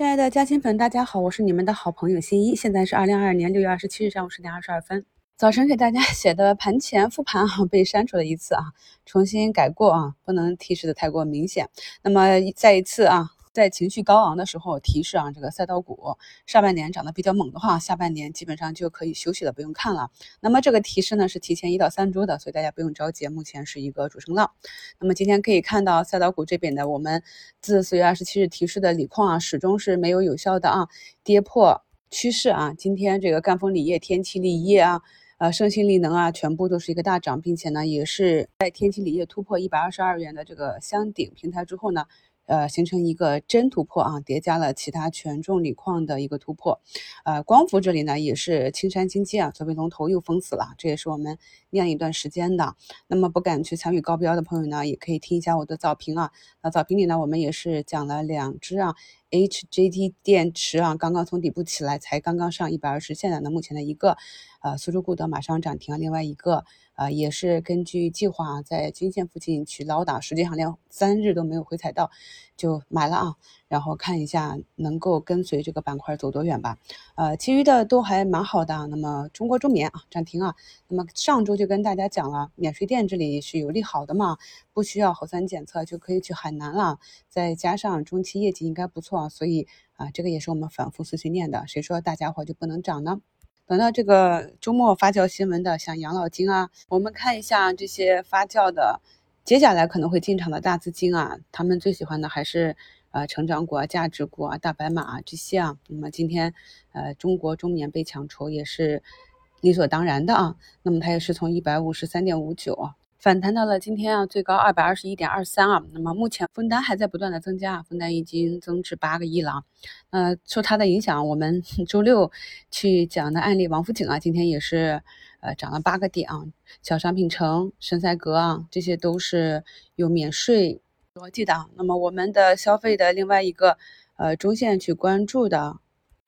亲爱的家亲粉，大家好，我是你们的好朋友新一。现在是二零二二年六月二十七日上午十点二十二分。早晨给大家 写的盘前复盘啊，被删除了一次啊，重新改过啊，不能提示的太过明显。那么再一次啊。在情绪高昂的时候，提示啊，这个赛道股上半年涨得比较猛的话，下半年基本上就可以休息了，不用看了。那么这个提示呢是提前一到三周的，所以大家不用着急，目前是一个主升浪。那么今天可以看到赛道股这边的，我们自四月二十七日提示的锂矿啊，始终是没有有效的啊跌破趋势啊。今天这个赣锋锂业、天齐锂业啊、呃盛鑫锂能啊，全部都是一个大涨，并且呢也是在天齐锂业突破一百二十二元的这个箱顶平台之后呢。呃，形成一个真突破啊，叠加了其他权重锂矿的一个突破。呃，光伏这里呢也是青山金基啊，作为龙头又封死了，这也是我们念一段时间的。那么不敢去参与高标的朋友呢，也可以听一下我的早评啊。那早评里呢，我们也是讲了两只啊，HJT 电池啊，刚刚从底部起来，才刚刚上一百二十现在呢目前的一个，呃，苏州固德马上涨停，另外一个。啊，也是根据计划在均线附近去捞的，实际上连三日都没有回踩到，就买了啊。然后看一下能够跟随这个板块走多远吧。呃，其余的都还蛮好的。那么中国中棉啊涨停啊。那么上周就跟大家讲了，免税店这里是有利好的嘛，不需要核酸检测就可以去海南了。再加上中期业绩应该不错，所以啊，这个也是我们反复碎碎念的。谁说大家伙就不能涨呢？等到这个周末发酵新闻的，像养老金啊，我们看一下这些发酵的，接下来可能会进场的大资金啊，他们最喜欢的还是呃成长股啊、价值股啊、大白马啊这些啊。那么今天呃中国中棉被抢筹也是理所当然的啊。那么它也是从一百五十三点五九啊。反弹到了今天啊，最高二百二十一点二三啊。那么目前分单还在不断的增加，分单已经增至八个亿了。呃，受它的影响，我们 周六去讲的案例王府井啊，今天也是呃涨了八个点啊。小商品城、神赛格啊，这些都是有免税逻辑的。那么我们的消费的另外一个呃中线去关注的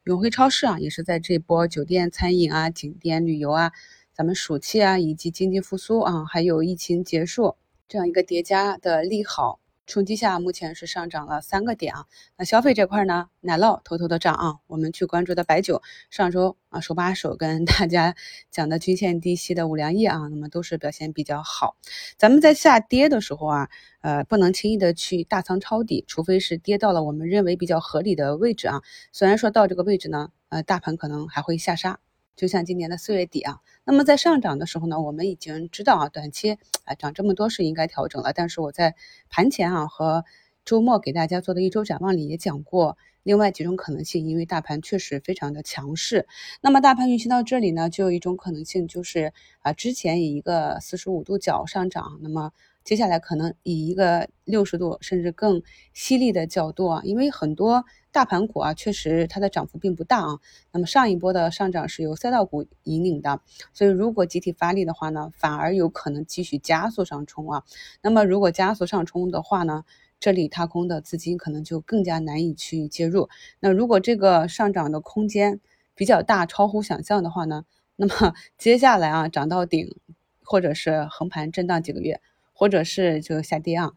永辉超市啊，也是在这波酒店、餐饮啊、景点旅游啊。咱们暑期啊，以及经济复苏啊，还有疫情结束这样一个叠加的利好冲击下，目前是上涨了三个点啊。那消费这块呢，奶酪偷偷的涨啊。我们去关注的白酒，上周啊手把手跟大家讲的均线低吸的五粮液啊，那么都是表现比较好。咱们在下跌的时候啊，呃，不能轻易的去大仓抄底，除非是跌到了我们认为比较合理的位置啊。虽然说到这个位置呢，呃，大盘可能还会下杀。就像今年的四月底啊，那么在上涨的时候呢，我们已经知道啊，短期啊涨这么多是应该调整了。但是我在盘前啊和周末给大家做的一周展望里也讲过，另外几种可能性，因为大盘确实非常的强势。那么大盘运行到这里呢，就有一种可能性就是啊，之前以一个四十五度角上涨，那么。接下来可能以一个六十度甚至更犀利的角度啊，因为很多大盘股啊，确实它的涨幅并不大啊。那么上一波的上涨是由赛道股引领的，所以如果集体发力的话呢，反而有可能继续加速上冲啊。那么如果加速上冲的话呢，这里踏空的资金可能就更加难以去介入。那如果这个上涨的空间比较大，超乎想象的话呢，那么 接下来啊涨到顶，或者是横盘震荡几个月。或者是就下跌啊，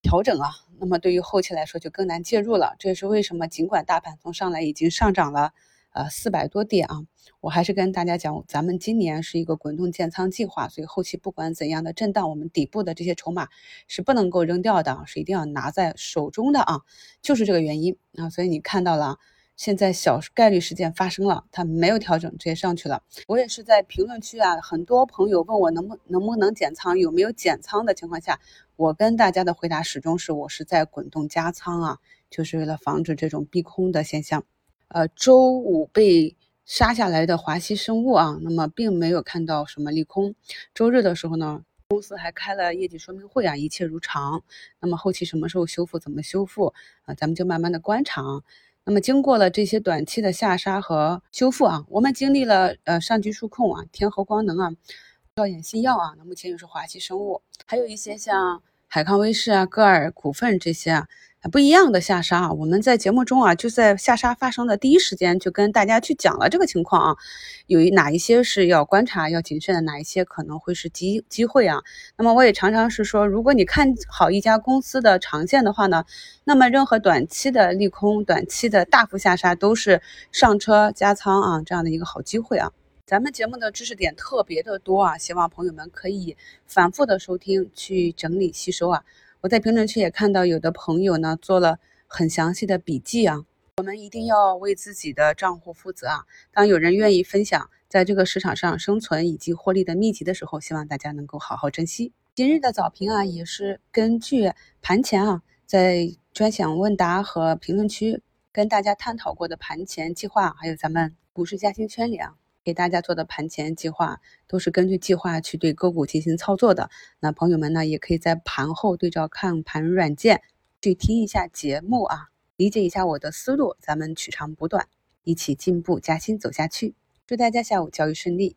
调整啊，那么对于后期来说就更难介入了。这也是为什么，尽管大盘从上来已经上涨了呃四百多点啊，我还是跟大家讲，咱们今年是一个滚动建仓计划，所以后期不管怎样的震荡，我们底部的这些筹码是不能够扔掉的，是一定要拿在手中的啊，就是这个原因啊。所以你看到了。现在小概率事件发生了，它没有调整，直接上去了。我也是在评论区啊，很多朋友问我能不能不能减仓，有没有减仓的情况下，我跟大家的回答始终是我是在滚动加仓啊，就是为了防止这种逼空的现象。呃，周五被杀下来的华西生物啊，那么并没有看到什么利空。周日的时候呢，公司还开了业绩说明会啊，一切如常。那么后期什么时候修复，怎么修复啊，咱们就慢慢的观察。那么经过了这些短期的下杀和修复啊，我们经历了呃上局数控啊、天合光能啊、兆眼新药啊，那目前又是华西生物，还有一些像海康威视啊、歌尔股份这些啊，不一样的下杀啊！我们在节目中啊，就在下杀发生的第一时间就跟大家去讲了这个情况啊，有一哪一些是要观察、要谨慎的，哪一些可能会是机机会啊？那么我也常常是说，如果你看好一家公司的长线的话呢，那么任何短期的利空、短期的大幅下杀都是上车加仓啊这样的一个好机会啊！咱们节目的知识点特别的多啊，希望朋友们可以反复的收听，去整理吸收啊。我在评论区也看到有的朋友呢做了很详细的笔记啊，我们一定要为自己的账户负责啊。当有人愿意分享在这个市场上生存以及获利的秘籍的时候，希望大家能够好好珍惜。今日的早评啊，也是根据盘前啊在专享问答和评论区跟大家探讨过的盘前计划，还有咱们股市嘉兴圈里啊。给大家做的盘前计划都是根据计划去对个股进行操作的。那朋友们呢，也可以在盘后对照看盘软件去听一下节目啊，理解一下我的思路，咱们取长补短，一起进步加薪走下去。祝大家下午交易顺利。